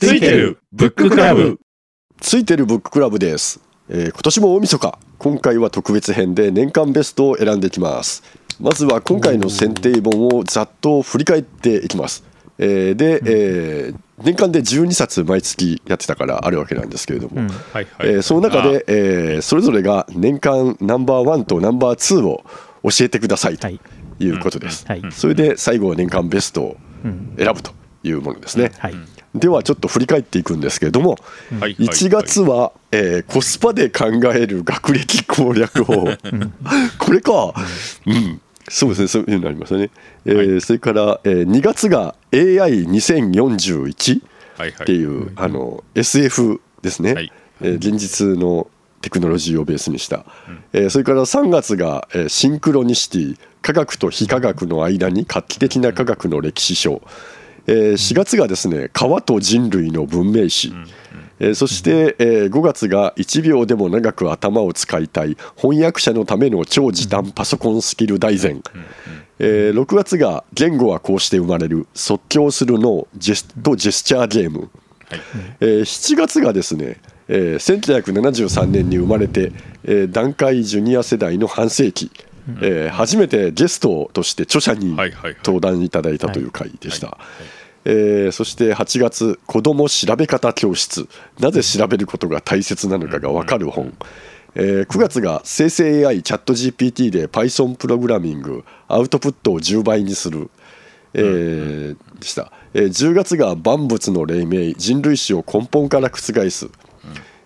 ついてるブッククラブ。ついてるブッククラブです、えー今年も大晦日。今回は特別編で年間ベストを選んでいきます。まずは今回の選定本をざっと振り返っていきます、えーで、えー年間で12冊毎月やってたからあるわけなんですけれども、はいはい、えーその中で、えーそれぞれが年間ナンバーワンとナンバーツーを教えてくださいとはい。いうことです、はい。それで最後は年間ベストをうん選ぶというものですね、はいではちょっと振り返っていくんですけれども、はい。1月は、えーコスパで考える学歴攻略法。これか、うん、そうですね。そういうのありますよね、えーそれから、えー2月が AI2041 はいはい。っていう、あの SF ですね、はい。えー現実のテクノロジーをベースにした、えーそれから3月が、えーシンクロニシティ科学と非科学の間に画期的な科学の歴史書、えー4月がですね川と人類の文明史、えーそして、えー5月が1秒でも長く頭を使いたい翻訳者のための超時短パソコンスキル大全、えー6月が言語はこうして生まれる。即興する脳ジェスとジェスチャーゲーム、はい。えー7月がですね、えー1973年に生まれて、えー団塊ジュニア世代の半世紀、えー初めてゲストとして著者にはいはいはい。登壇いただいたという回でした、はいえーそして8月「子ども調べ方教室。なぜ調べることが大切なのかが分かる本」えー9月が生成 AI チャット GPT で Python プログラミング。アウトプットを10倍にする、えーでした、えー10月が万物の黎明。人類史を根本から覆す、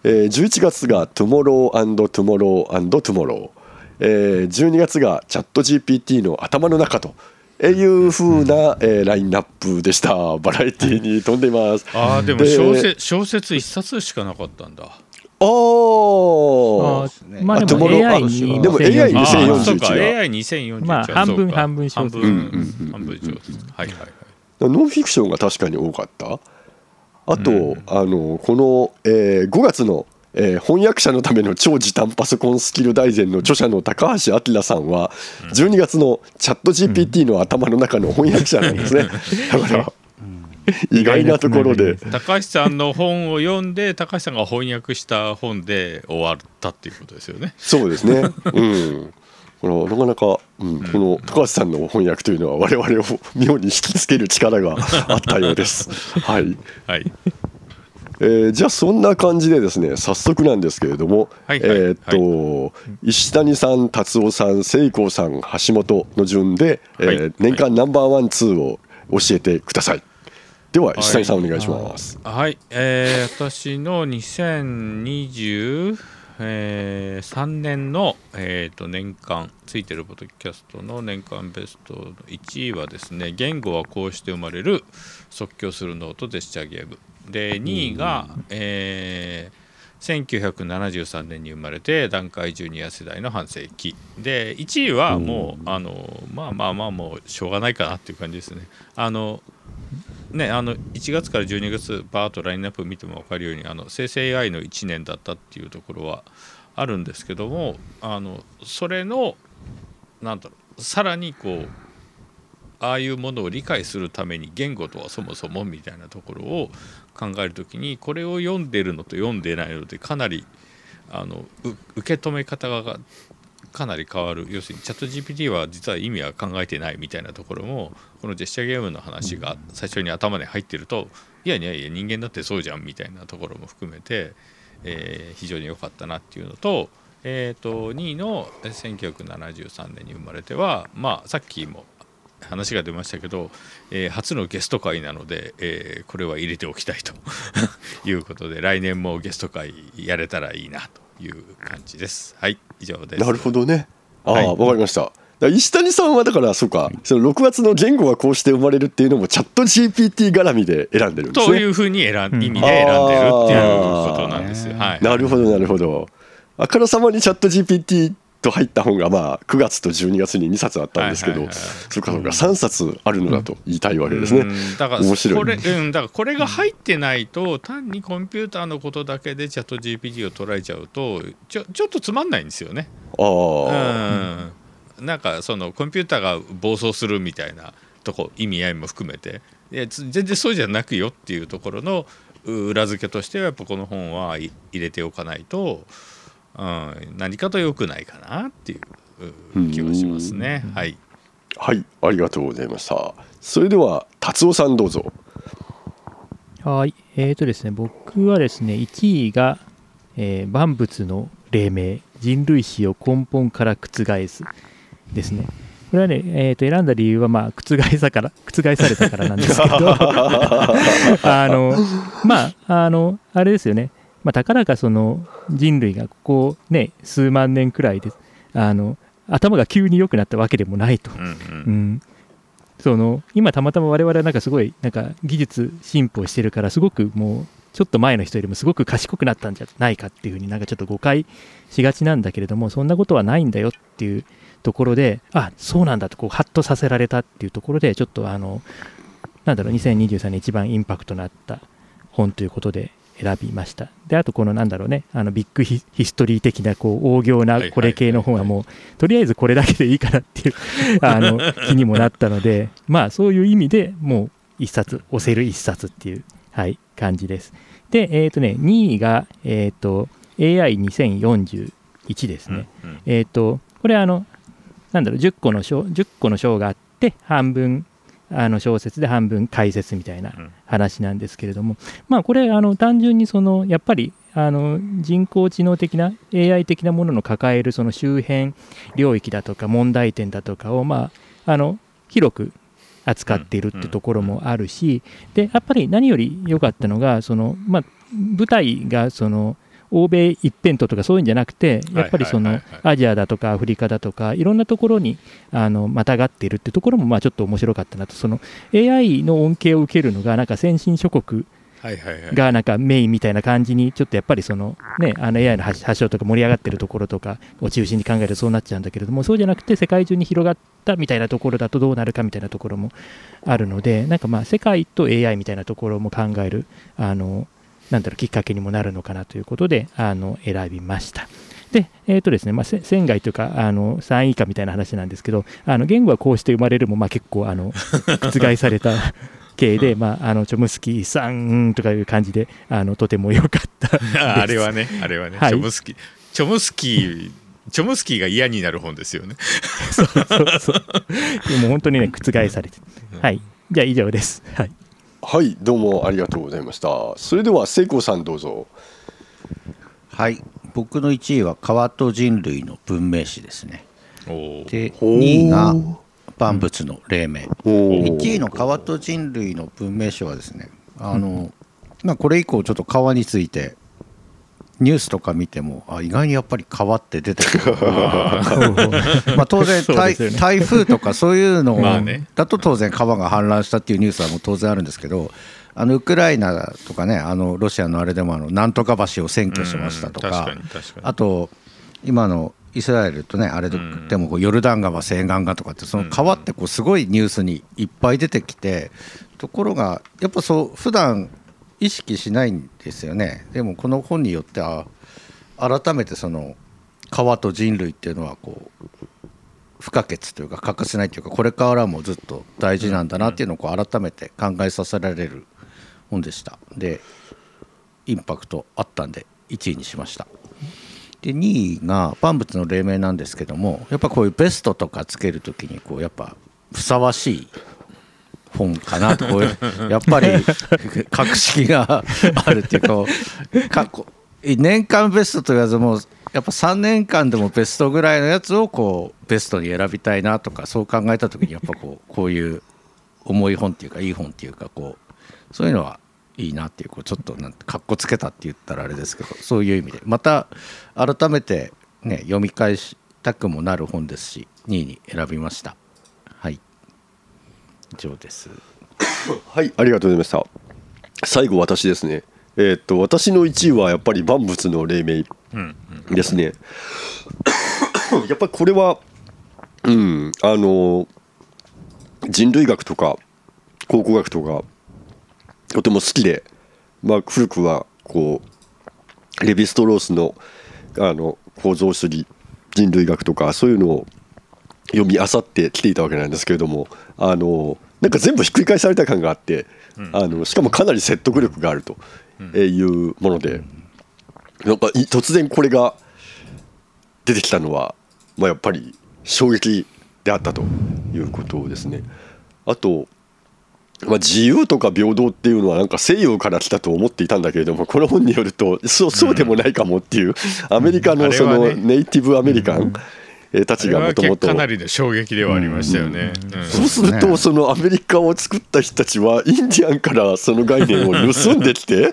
えー11月が Tomorrow Tomorrow Tomorrow、えー12月がチャット GPT の頭の中という風な、えーラインナップでした。バラエティーに飛んでいます。ああでも小説小説一冊しかなかったんだ。あー。あーまあでもあトゥモロー AI あに。でも AI 2041あ2041ーそうかが AI2041 まあ半分半分小説半分小説はいはいはい。ノンフィクションが確かに多かった。あと、うん。あのこの、えー5月の、えー翻訳者のための超時短パソコンスキル大全の著者の高橋明さんは12月のチャット GPT の頭の中の翻訳者なんですね。だから意外なところで。高橋さんの本を読んで高橋さんが翻訳した本で終わったっていうことですよね。そうですね。うん。このなかなか、うん、この高橋さんの翻訳というのは我々を妙に引きつける力があったようです。はい。はいえーじゃあそんな感じでですね早速なんですけれども、はいはいえーっと、石谷さん達夫さん聖光さん橋本の順で、えーはい。年間ナンバーワンツーを教えてください。では石谷さんお願いします、はい、えー私の2023、えー3年の、えー、と年間ついてるポッドキャストの年間ベスト1位はですね「言語はこうして生まれる即興するノートジェスチャーゲーム」で2位が、えー1973年に生まれて団塊ジュニア世代の半世紀。で1位はもう、あのまあまあまあもうしょうがないかなっていう感じですね。あのね、あの1月から12月バーッとラインナップ見ても分かるようにあの生成 AI の1年だったっていうところはあるんですけどもあのそれのなんだろうさらにこうああいうものを理解するために言語とはそもそもみたいなところを考えるときにこれを読んでるのと読んでないのでかなりあのう受け止め方がかなり変わる。要するにチャット GPT は実は意味は考えてないみたいなところもこのジェスチャーゲームの話が最初に頭に入ってるといやいやいや人間だってそうじゃんみたいなところも含めて、えー非常に良かったなっていうのと,、えー、と2位の1973年に生まれてはまあさっきも話が出ましたけど、えー初のゲスト会なので、えーこれは入れておきたいと いうことで来年もゲスト会やれたらいいなという感じです。はい以上です。なるほどね。ああ、はい。わかりました。石谷さんはだからそうかその6月の言語がこうして生まれるっていうのもチャット GPT 絡みで選んでるんですね。というふうに選ん意味で選んでるっていうことなんですよ。はい、なるほどなるほど。あからさまにチャット GPT と入った本がまあ9月と12月に2冊あったんですけど、そうかそうか3冊あるのだと言いたいわけですね、うん。だから面白い。これ、うん、だからこれが入ってないと単にコンピューターのことだけでチャット GPT を捉えちゃうとちょちょっとつまんないんですよね。ああ、うん、なんかそのコンピューターが暴走するみたいなとこ意味合いも含めて。いやつ全然そうじゃなくよっていうところの裏付けとしてはやっぱこの本は入れておかないと、うん、何かと良くないかなっていう気はしますね。はい、はい。ありがとうございました。それでは達夫さんどうぞ。はい。えーとですね僕はですね1位が、えー、万物の黎明人類史を根本から覆すですね。これはね、えー、と選んだ理由は、まあ、覆さから覆されたからなんですけど。あのまああのあれですよね、まあ、たかだかその人類がここね数万年くらいであの頭が急に良くなったわけでもないと、うん、うん、その今たまたま我々はなんかすごいなんか技術進歩してるからすごくもうちょっと前の人よりもすごく賢くなったんじゃないかっていうふうになんかちょっと誤解しがちなんだけれどもそんなことはないんだよっていうところであそうなんだとこうハッとさせられたっていうところでちょっとあのなんだろう2023年一番インパクトのあった本ということで選びました。であとこのなんだろうねあのビッグヒストリー的なこう大行なこれ系の本はもうとりあえずこれだけでいいかなっていう あの気にもなったのでまあそういう意味でもう一冊押せる一冊っていう、はい、感じです。でえっ、ー、とね2位がえっ、ー、と AI2041 ですね、うんうん、えっ、ー、とこれあのなんだろう10個の章10個の章があって半分あの小説で半分解説みたいな話なんですけれども、まあこれあの単純にそのやっぱりあの人工知能的な AI 的なものの抱えるその周辺領域だとか問題点だとかをまああの広く扱っているってところもあるしでやっぱり何より良かったのがその、まあ、舞台がその欧米一辺倒とかそういうんじゃなくてやっぱりそのアジアだとかアフリカだとかいろんなところにあのまたがっているっていうところもまあちょっと面白かったなと。その AI の恩恵を受けるのがなんか先進諸国がなんかメインみたいな感じにちょっとやっぱりそのねあの AI の発祥とか盛り上がってるところとかを中心に考えるとそうなっちゃうんだけれどもそうじゃなくて世界中に広がったみたいなところだとどうなるかみたいなところもあるのでなんかまあ世界と AI みたいなところも考えるあのなんだろうきっかけにもなるのかなということであの選びました。で、えーとですねまあ、仙外というかあの3位以下みたいな話なんですけどあの言語はこうして生まれるも、まあ、結構あの覆された 系で、まあ、あのチョムスキーさんとかいう感じであのとても良かった あれはねあれはね、はい、チョムスキーチョムスキーチョムスキーが嫌になる本ですよね。そうそうそう。もう本当にね覆されてはい。じゃあ以上です。はいはいどうもありがとうございました。それでは聖子さんどうぞ。はい僕の1位は川と人類の文明史ですね。で2位が万物の黎明。1位の川と人類の文明史はですねあの、まあ、これ以降ちょっと川についてニュースとか見てもあ意外にやっぱり川って出てくる。まあ当然台,、台風とかそういうのだと当然川が氾濫したっていうニュースはもう当然あるんですけどあのウクライナとかねあのロシアのあれでもあのなんとか橋を占拠しましたとかあと今のイスラエルとねあれでもこうヨルダン川西岸がとかってその川ってこうすごいニュースにいっぱい出てきてところがやっぱそう普段意識しないんですよね。でもこの本によっては改めてその川と人類っていうのはこう不可欠というか欠かせないというかこれからもずっと大事なんだなっていうのをこう改めて考えさせられる本でした。でインパクトあったんで1位にしました。で2位が万物の黎明なんですけどもやっぱこういうベストとかつける時にこうやっぱふさわしい本かなとこうやっぱり 格式があるっていうか年間ベストと言わずもやっぱ3年間でもベストぐらいのやつをこうベストに選びたいなとかそう考えた時にやっぱこうこういう重い本っていうかいい本っていうかこうそういうのはいいなっていうこうちょっとなんてかっこつけたって言ったらあれですけどそういう意味でまた改めてね読み返したくもなる本ですし2位に選びました。以上です。はいありがとうございました。最後私ですね。えー、っと私の1位はやっぱり万物の黎明ですね、やっぱりこれはうんあの人類学とか考古学とかとても好きで、まあ、古くはこうレヴィストロースのあの構造主義人類学とかそういうのを読み漁ってきていたわけなんですけれどもあのなんか全部ひっくり返された感があって、あのしかもかなり説得力があるというもので、なんか突然これが出てきたのは、まあ、やっぱり衝撃であったということですね。あとまあ、自由とか平等っていうのはなんか西洋から来たと思っていたんだけれどもこの本によるとそうそうでもないかもっていうアメリカのそのネイティブアメリカンたちがもともとかなりの衝撃ではありましたよね、そうするとそのアメリカを作った人たちはインディアンからその概念を盗んできて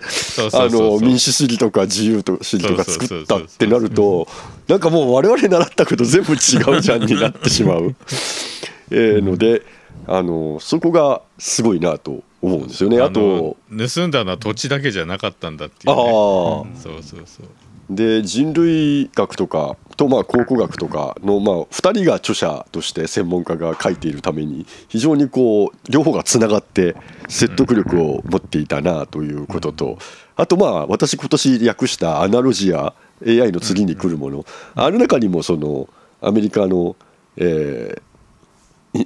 民主主義とか自由主義とか作ったってなるとなんかもう我々習ったこと全部違うじゃんになってしまう、えー、ので。あのそこがすごいなと思うんですよね。あと盗んだのは土地だけじゃなかったんだっていう、ね、ああ、そうそうそう。で人類学とかとまあ考古学とかのまあ2人が著者として専門家が書いているために非常にこう両方がつながって説得力を持っていたなということとあとまあ私今年訳したアナロジア AI の次に来るもの。ある中にもそのアメリカのえー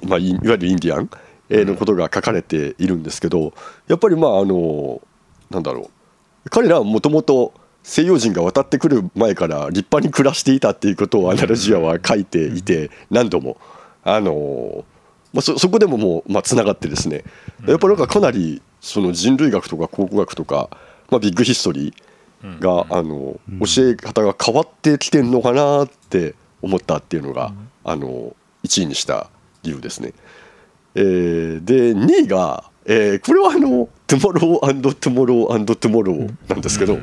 まあ、いわゆるインディアンのことが書かれているんですけどやっぱりまああのなんだろう。彼らはもともと西洋人が渡ってくる前から立派に暮らしていたっていうことをアナロジアは書いていて何度も。あの、まあ、そそこでももうまあつながってですね。やっぱりなんかかなりその人類学とか考古学とか、まあ、ビッグヒストリーがあの教え方が変わってきてんのかなって思ったっていうのがあの1位にした理由ですね。えー、で2位が、えー、これはあの「 Tomorrow Tomorrow Tomorrow」なんですけど、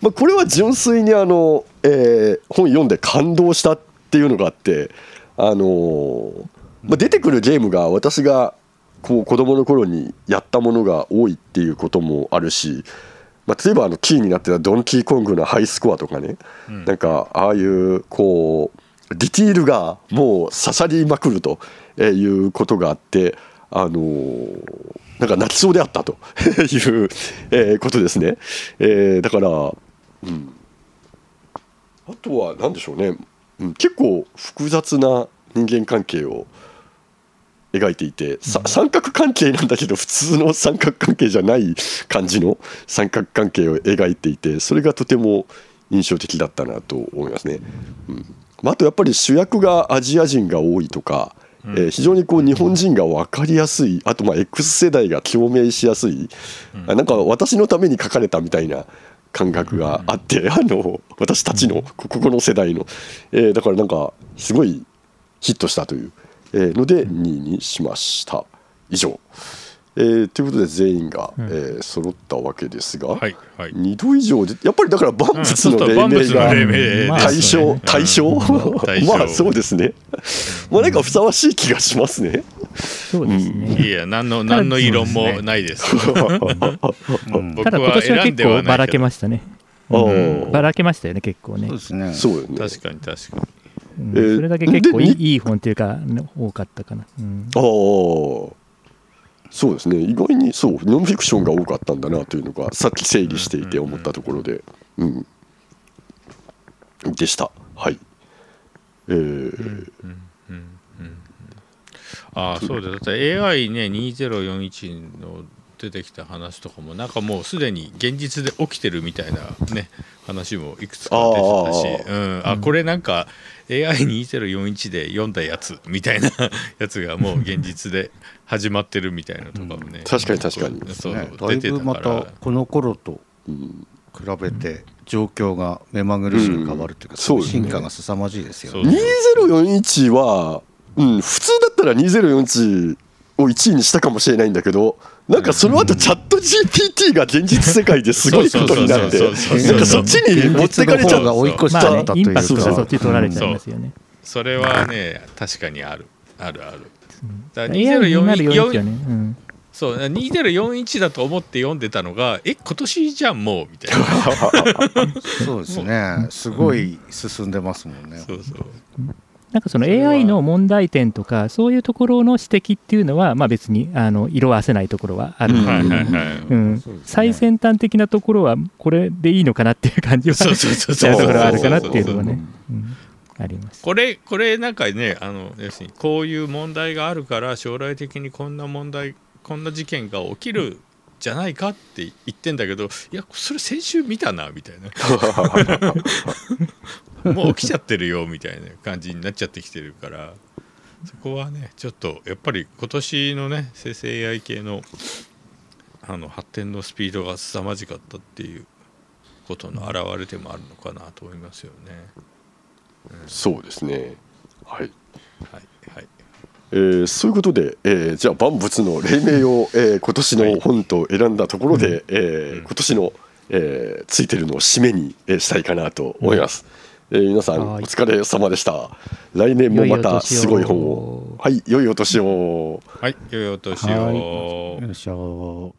まあ、これは純粋にあの、えー、本読んで感動したっていうのがあってあのー、まあ、出てくるゲームが私がこう子供の頃にやったものが多いっていうこともあるし、まあ、例えばあのキーになってたドンキーコングのハイスコアとかね、うん、なんかああいうこうディティールがもう刺さりまくるということがあってあのなんか泣きそうであったと。いう、えことですね、えー、だから、うん、あとは何でしょうね、うん、結構複雑な人間関係を描いていて、三角関係なんだけど普通の三角関係じゃない感じの三角関係を描いていてそれがとても印象的だったなと思いますね。うん。あとやっぱり主役がアジア人が多いとか、えー、非常にこう日本人が分かりやすいあとまあ X 世代が共鳴しやすい、うん、なんか私のために書かれたみたいな感覚があって、あの私たちのここの世代の、えー、だからなんかすごいヒットしたというので2位にしました。以上。えー、ということで全員が、うん、えー、揃ったわけですが、はいはい、2度以上でやっぱりだから万物の黎明が対象、対象まあそうですねまあなんかふさわしい気がしますね。そうですね。いや何の何の異論もないです。ただ今年は結構ばらけましたね。うん、ばらけましたよね結構ね。そうですね。そうよね。確かに確かに。うん、それだけ結構いいいい本っていうか多かったかな。うん、ああ。そうですね。意外にそうノンフィクションが多かったんだなというのがさっき整理していて思ったところで、うん、でした。はい。えー、ああそうです。だって AI ね2041の出てきた話とかもなんかもうすでに現実で起きてるみたいなね話もいくつか出てたし、うん、あこれなんか AI2041 で読んだやつみたいなやつがもう現実で始まってるみたいなとかもね、うん、確かに確かに。そう、ね、だいぶまたこの頃と比べて状況が目まぐるしく変わるというか、うん、進化が凄まじいですよね。2041は、うん、普通だったら2041を1位にしたかもしれないんだけどなんかその後チャット GPT が現実世界ですごいことになってなんかそっちに持ってかれちゃうが追い越しちゃったというか、そっち取られちゃいますよね。それはね確かにある。あるあるだから2041、ね。うん、そう2041だと思って読んでたのがえ今年じゃんもうみたいな。そうですね。すごい進んでますもんね、そうそう。なんかその AI の問題点とかそういうところの指摘っていうのはまあ別にあの色あせないところはある。ので最先端的なところはこれでいいのかなっていう感じはする ところはあるかなっていうのはね。あります。これこれなんかねあの要するにこういう問題があるから将来的にこんな問題こんな事件が起きるじゃないかって言ってんだけどいやそれ先週見たなみたいな。もう起きちゃってるよみたいな感じになっちゃってきてるから。そこはねちょっとやっぱり今年のね生成 AI 系のあの発展のスピードが凄まじかったっていうことの表れでもあるのかなと思いますよね。うん、そうですねはい、はいはいえー、そういうことで、えー、じゃあ万物の黎明を、えー、今年の本と選んだところで、はい、えー、今年の、えー、ついてるのを締めに、えー、したいかなと思います。うん、えー、皆さんお疲れ様でした。来年もまたすごい本を。はい、良いお年を。はい、良いお年を。よいしょ。